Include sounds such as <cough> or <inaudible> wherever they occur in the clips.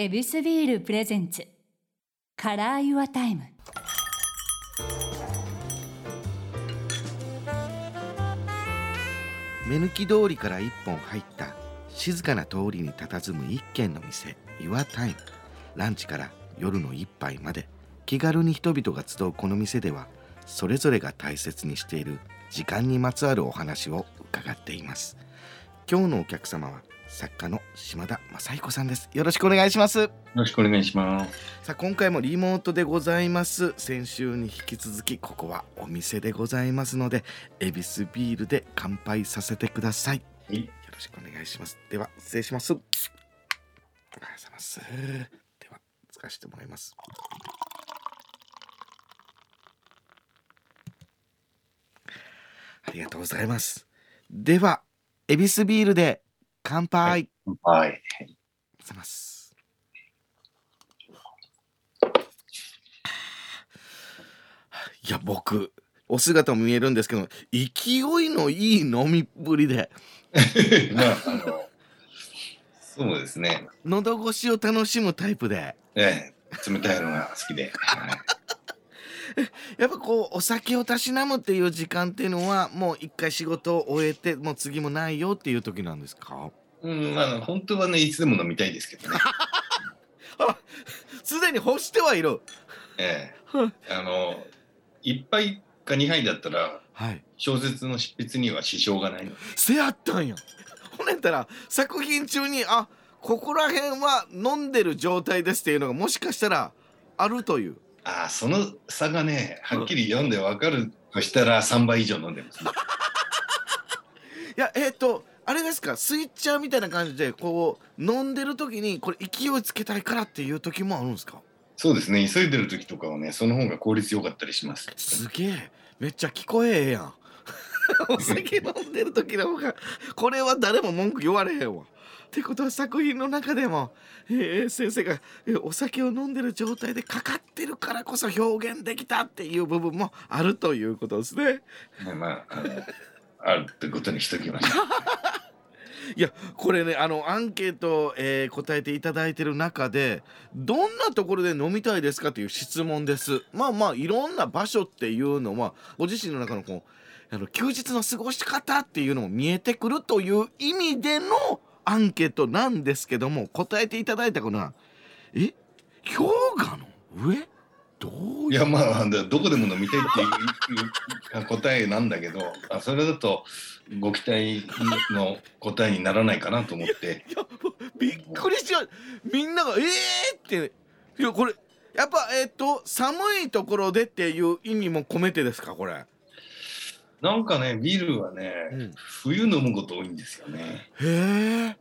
エビスビール presents。Color Your Time。目抜き通りから一本入った静かな通りに佇む一軒の店 Your Time ランチから夜の一杯まで気軽に人々が集うこの店ではそれぞれが大切にしている時間にまつわるお話を伺っています。今日のお客様は作家の島田雅彦さんです。よろしくお願いします。よろしくお願いします。さあ今回もリモートでございます。先週に引き続きここはお店でございますので恵比寿ビールで乾杯させてください。はい。よろしくお願いします。では失礼します。ありがとうございます。では使わせてもらいます。ありがとうございます。では恵比寿ビールで乾杯、はいはい。ありがとうございます。いや僕お姿も見えるんですけど勢いのいい飲みっぷりで <laughs> まあ、あの、そうですね。喉越しを楽しむタイプでええ、冷たいのが好きで。はい <laughs> やっぱこうお酒をたしなむっていう時間っていうのはもう一回仕事を終えてもう次もないよっていう時なんですか？うん、まあ、本当はね、いつでも飲みたいですけどね。<laughs> すでに欲してはいる。ええ、あの、一杯か二杯だったら、はい。小説の執筆には支障がないので。せやったんや。ほんやったら作品中にあここら辺は飲んでる状態ですっていうのがもしかしたらあるというああ、その差がね、はっきり読んでわかるとしたら、三杯以上飲んでます、ね。いやえっ、とあれですかスイッチャーみたいな感じでこう飲んでる時にこれ勢いつけたいからっていう時もあるんですか？そうですね、急いでる時とかはね、その方が効率良かったりします。すげえ。めっちゃ聞こえええやん。<laughs> お酒飲んでる時の方がこれは誰も文句言われへんわってことは作品の中でも、えー先生が、えーお酒を飲んでる状態でかかってるからこそ表現できたっていう部分もあるということですね。ねまあ、あるってことにしときましょう。<laughs> いやこれねあのアンケート、えー答えていただいてる中でどんなところで飲みたいですかという質問ですまあまあいろんな場所っていうのはご自身の中のこうあの休日の過ごし方っていうのも見えてくるという意味でのアンケートなんですけども答えていただいたのはえ氷河の？上？どういやまあでどこでも飲みたいっていう答えなんだけど <laughs> あそれだとご期待の答えにならないかなと思って。びっくりしちゃう。みんなが「えー!」って。いやこれやっぱえっ、と寒いところでっていう意味も込めてですかこれ？なんかねビールはね、うん冬飲むこと多いんですよね。へえ。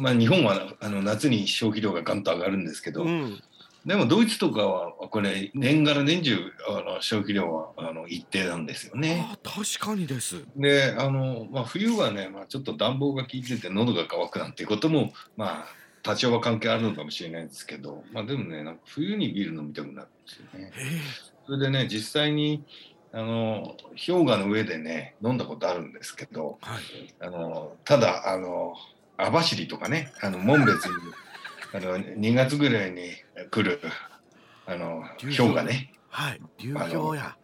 まあ日本はあの夏に消費量がガンと上がるんですけど、うん。でもドイツとかはこれ年がら年中あの消費量はあの一定なんですよね。あ確かにです。であの、まあ、冬はね、まあ、ちょっと暖房が効いてて喉が渇くなんていうこともまあ多少は関係あるのかもしれないですけど、まあ、でもねなんか冬にビール飲みたくなるんですよね。へそれでね実際にあの氷河の上でね飲んだことあるんですけどえ。はい。あのただあの網走とかねあの紋別に <laughs> あの2月ぐらいに来るあの流氷氷河ねはい。流氷や。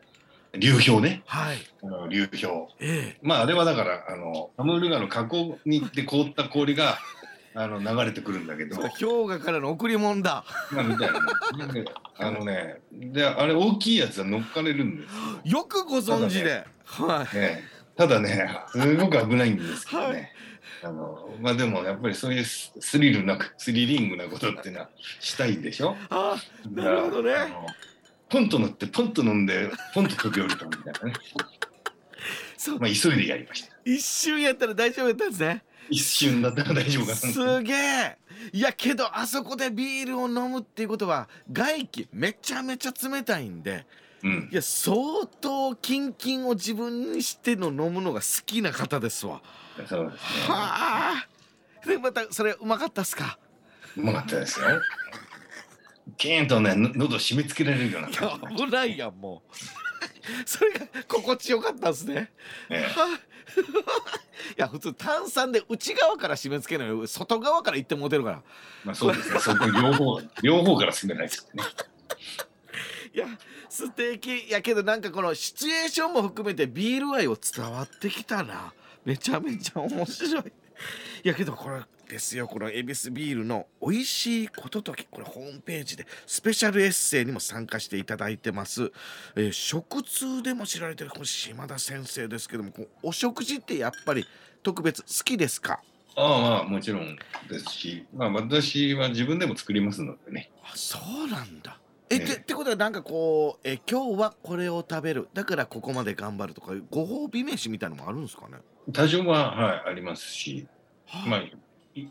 流氷ねはい。あの流氷ええ。まああれはだからあのアムール川の河口に行って凍った氷があの流れてくるんだけど氷河からの贈り物だ。まあみたいな。であのねであれ大きいやつは乗っかれるんですよ。よくご存知で。はい。ね、ただねすごく危ないんですけどね。あのまあでもやっぱりそういうススリルなくスリリングなことっていうのはしたいでしょ？あなるほどねポンと乗ってポンと飲んでポンと飛び降りたみたいなね。そうまあ急いでやりました。一瞬やったら大丈夫やったんですね。一瞬だったら大丈夫かな。すげえいやけどあそこでビールを飲むっていうことは外気めちゃめちゃ冷たいんでうんい。や相当キンキンを自分にしての飲むのが好きな方ですわ。そうですね。はあでまたそれうまかったっすか？うまかったですよ。キーンとね、の喉締め付けられるような。危ないやんもうそれが心地よかったんですね。えはあや普通炭酸で内側から締め付けないよ。外側から行ってもうてるから。まあそうですね。そこ両方 <laughs> 両方から攻めないですよね。いや素敵。やけどなんかこのシチュエーションも含めてビール愛を伝わってきたな。めちゃめちゃ面白い。いやけどこれですよ。この恵比寿ビールの美味しいことときこれホームページでスペシャルエッセイにも参加していただいてます、えー食通でも知られてるこの島田先生ですけどもお食事ってやっぱり特別好きですか？ああまあもちろんですし、まあ私は自分でも作りますのでね。あそうなんだ。え、ええ。てってことはなんかこうえ今日はこれを食べる。だからここまで頑張るとかご褒美飯みたいのもあるんですかね？多少ははいありますし、はあ。まあい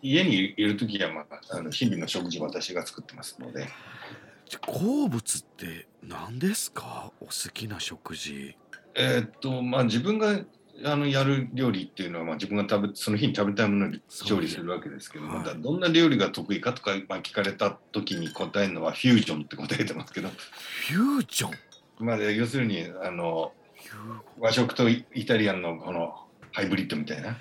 家にいる時はまああの日々の食事は私が作ってますので。好物って何ですか？お好きな食事。えーっとまあ自分があのやる料理っていうのは、まあ、自分が食べその日に食べたいものを調理するわけですけども、はい。だどんな料理が得意かとか、まあ、聞かれた時に答えるのはフュージョンって答えてますけど、フュージョン？まあ、要するにあの和食とイイタリアンのこのハイブリッドみたいな。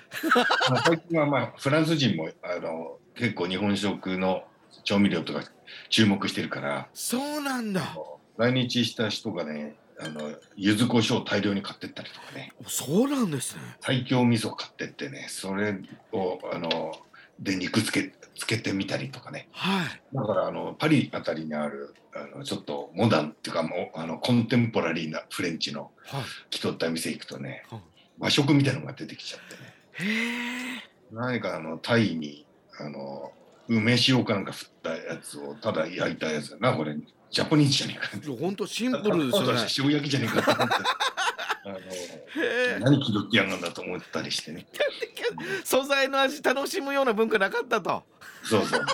まあ最近は、まあ、フランス人もあの結構日本食の調味料とか注目してるから。そうなんだ。来日した人がねあの柚子胡椒を大量に買ってったりとかね。そうなんですね。最強味噌買ってってねそれをあので肉つけつけてみたりとかね。はい。だからあのパリあたりにあるあのちょっとモダンっていうかもうあのコンテンポラリーなフレンチのはい。気取った店行くとねはい和食みたいなのが出てきちゃってね。何かあのタイにあの梅塩かなんか振ったやつをただ焼いたやつだなこれジャポニーズじゃねえか。本当シンプルですよね。塩焼きじゃねえかと思って。<laughs> あの何気取ってやんだと思ったりしてね。<laughs> 素材の味楽しむような文化なかったと。そうそう。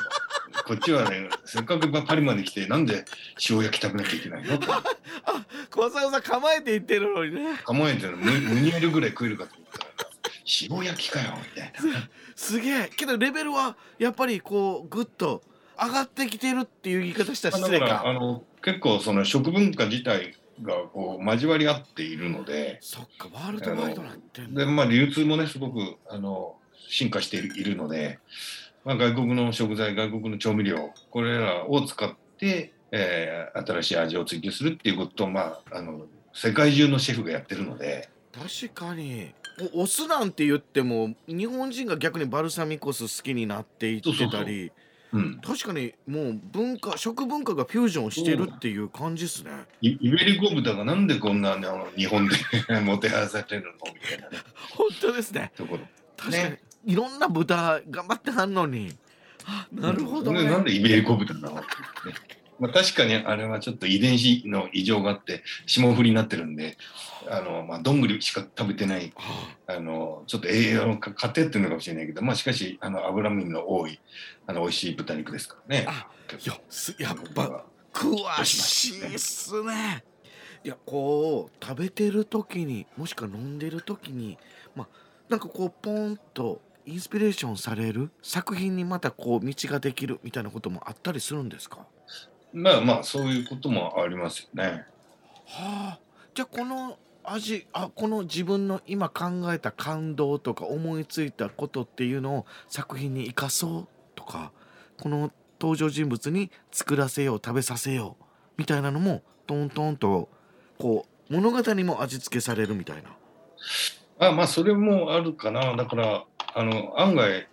こっちはね、せっかくパリまで来て、なんで塩焼き食べなきゃいけないの？とあ小沢さん構えて言ってるのにね。構えてるの？ムムニエルぐらい食えるかと思ったら、塩焼きかよ、みたいな。すげえ。けどレベルはやっぱりこうグッと上がってきてるっていう言い方したら失礼だからあか。の結構その食文化自体がこう交わり合っているので、そっかワールドワイドなってでまあ流通もねすごくあの進化しているいるので、まあ、外国の食材外国の調味料これらを使って、えー新しい味を追求するっていうことを、まあ、あの世界中のシェフがやってるので。確かに。おお酢なんて言っても日本人が逆にバルサミコ酢好きになっていってたり。うん、確かにもう文化食文化がフュージョンしてるっていう感じですね。イイベリコ豚がなんでこんなあの日本で <laughs> もてはやされてるの？みたいなね。<laughs> 本当ですね。ところ。確かに、ねいろんな豚頑張ってはんのに。あなるほどね、でなんでイベリコ豚なの？ね。まあ、確かにあれはちょっと遺伝子の異常があって霜降りになってるんであの、まあ、どんぐりしか食べてないはあのちょっと栄養が偏ってるのかもしれないけど、まあ、しかしあの脂身の多いあの美味しい豚肉ですからね。あいやすやっぱ詳しいっすね。いやこう食べてる時にもしくは飲んでる時にまあなんかこうポンとインスピレーションされる作品にまたこう道ができるみたいなこともあったりするんですか？まあまあそういうこともありますよね。はあじゃあこの味あこの自分の今考えた感動とか思いついたことっていうのを作品に生かそうとかこの登場人物に作らせよう食べさせようみたいなのもトントンとこう物語にも味付けされるみたいな。あまあそれもあるかなだからあの案外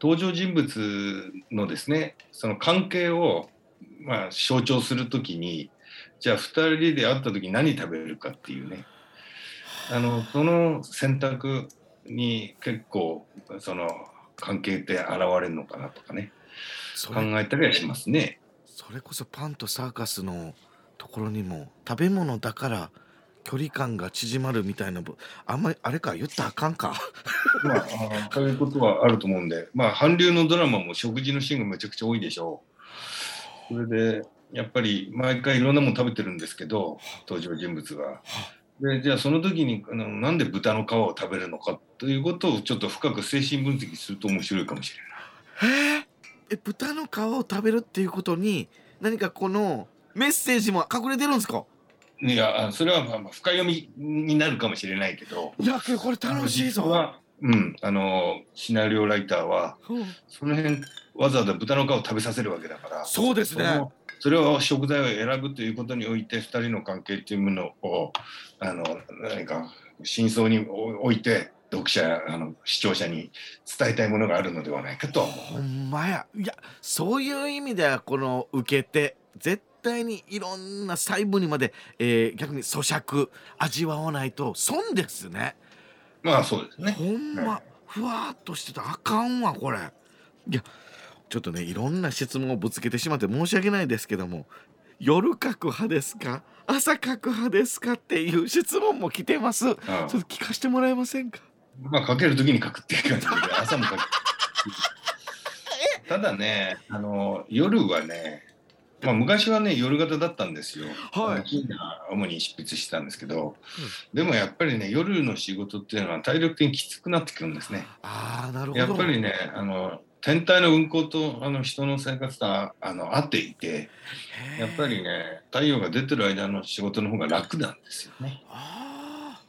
登場人物のですねその関係を、まあ、象徴するときにじゃあ2人で会った時に何食べるかっていうねあのその選択に結構その関係って現れるのかなとかね考えたりはしますね。それこそパンとサーカスのところにも食べ物だから距離感が縮まるみたいなぶあんまりあれか言ったらあかんか。まあ、あのそういうことはあると思うんで、まあ、韓流のドラマも食事のシーンがめちゃくちゃ多いでしょう。それで、やっぱり毎回いろんなもの食べてるんですけど、登場人物が。で、じゃあその時にあのなんで豚の皮を食べるのかということをちょっと深く精神分析すると面白いかもしれない。え豚の皮を食べるっていうことに何かこのメッセージも隠れてるんですか？いや、あそれはまあまあ深読みになるかもしれないけど、いやこれ楽しいぞ。うん、あのシナリオライターはその辺わざわざ豚の皮を食べさせるわけだから。そうですね。それを食材を選ぶということにおいて2人の関係っていうものをあの何か真相において読者やあの視聴者に伝えたいものがあるのではないかとほんまや。いやそういう意味ではこの受け手絶対にいろんな細部にまで、えー逆に咀嚼味わわないと損ですね。うまあそうですね。ほんまふわーっとしてたらあかんわこれ。いやちょっとねいろんな質問をぶつけてしまって申し訳ないですけども夜書く派ですか朝書く派ですかっていう質問も来てます。ちょっと聞かせてもらえませんか？まあ書ける時に書くっていう感じで朝も書く <laughs> ただねあの夜はねまあ昔はね夜型だったんですよ。はい。主に執筆してたんですけど、でもやっぱりね夜の仕事っていうのは体力的にきつくなってくるんですね。ああなるほど。やっぱりねあの天体の運行とあの人の生活とああの合っていてやっぱりね太陽が出てる間の仕事の方が楽なんですよね。ああ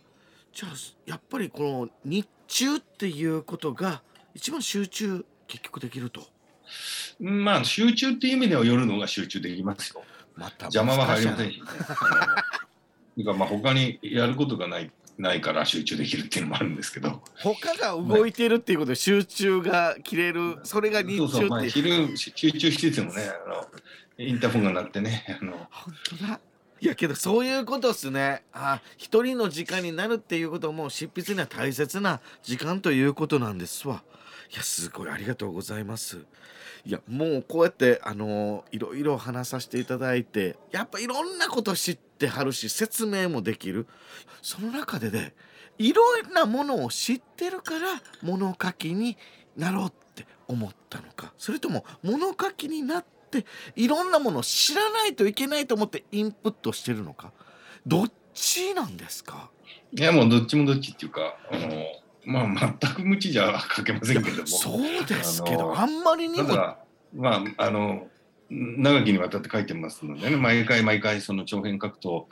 じゃあやっぱりこの日中っていうことが一番集中結局できるとまあ集中っていう意味では夜の方が集中できますよ。また邪魔は入りませんししね。かまあ他にやることがないないから集中できるっていうのもあるんですけど。他が動いてるっていうことで集中が切れるそれが日そうそう、まあ、中っていう昼集中しててもねあのインターフォンが鳴ってねあの。本当だ。いやけどそういうことっすね。あ一人の時間になるっていうことも執筆には大切な時間ということなんですわいやすごいありがとうございます。いやもうこうやってあのいろいろ話させていただいてやっぱいろんなこと知ってはるし説明もできる。その中でねいろんなものを知ってるから物書きになろうって思ったのか。それとも物書きになっていろんなものを知らないといけないと思ってインプットしてるのか。どっちなんですか？いやもうどっちもどっちっていうかあのまあ全く無知じゃ書けませんけども。そうですけどあんまりにも。ただまああの長きにわたって書いてますのでね毎回毎回その長編書くと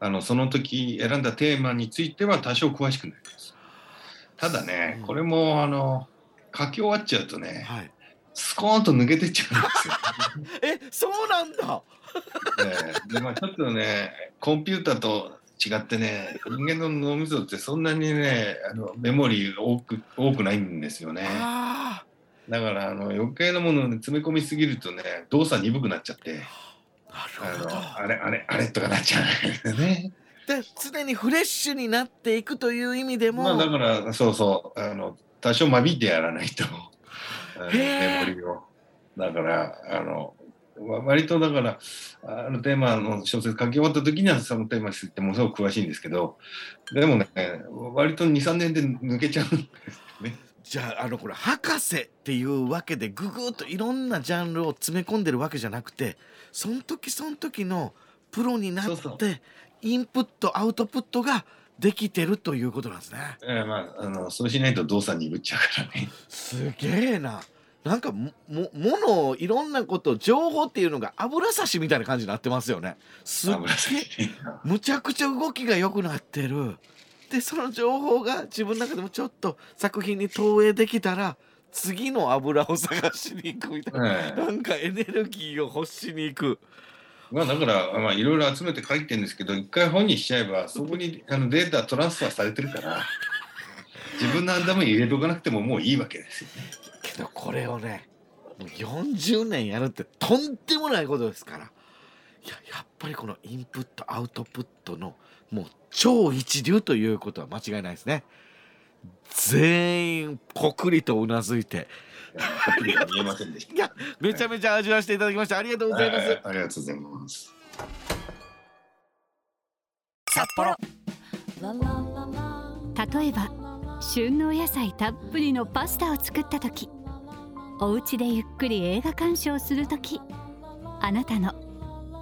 あのその時選んだテーマについては多少詳しくなります。ただねうん。これもあの書き終わっちゃうとねはい。スコーンと抜けてっちゃうんですよ。<laughs> えそうなんだ。<laughs> ええでまあちょっとねコンピューターと違ってね人間の脳みそってそんなにねあのメモリーが多く多くないんですよね。あだからあの余計なものを、ね、詰め込みすぎるとね動作鈍くなっちゃって。あなるほど。あのあれあれあれとかなっちゃうんですよね。で常にフレッシュになっていくという意味でも、まあだからそうそう。あの多少間引いてやらないと。<laughs> メモリを。だからあのわ割とだからあのテーマの小説書き終わった時にはそのテーマについてものすごく詳しいんですけどでもね割と23年で抜けちゃうんですよね。じゃああのこれ博士っていうわけでぐぐっといろんなジャンルを詰め込んでるわけじゃなくてその時その時のプロになってインプットアウトプットができてるということなんですね。えーまあ、あのそうしないと動作鈍っちゃうからね。すげえな。なんかももものをいろんなこと情報っていうのが油差しみたいな感じになってますよね。すっ油げむちゃくちゃ動きが良くなってる。でその情報が自分の中でもちょっと作品に投影できたら次の油を探しに行くみたいな。ええなんかエネルギーを欲しに行く。まあだからまあいろいろ集めて書いてるんですけど一回本にしちゃえばそこにあのデータトランスファーされてるから自分の頭に入れとかなくてももういいわけですよね。けどこれをねもう40年やるってとんでもないことですから。いややっぱりこのインプットアウトプットのもう超一流ということは間違いないですね。全員こくりとうなずいて。はっきりは見えませんでした。いやめちゃめちゃ味わわせていただきました。ありがとうございます、はいありがとうございます。札幌。例えば旬のお野菜たっぷりのパスタを作った時お家でゆっくり映画鑑賞する時あなたの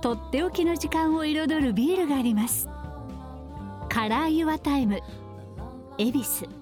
とっておきの時間を彩るビールがあります。カラーユアタイム恵比寿。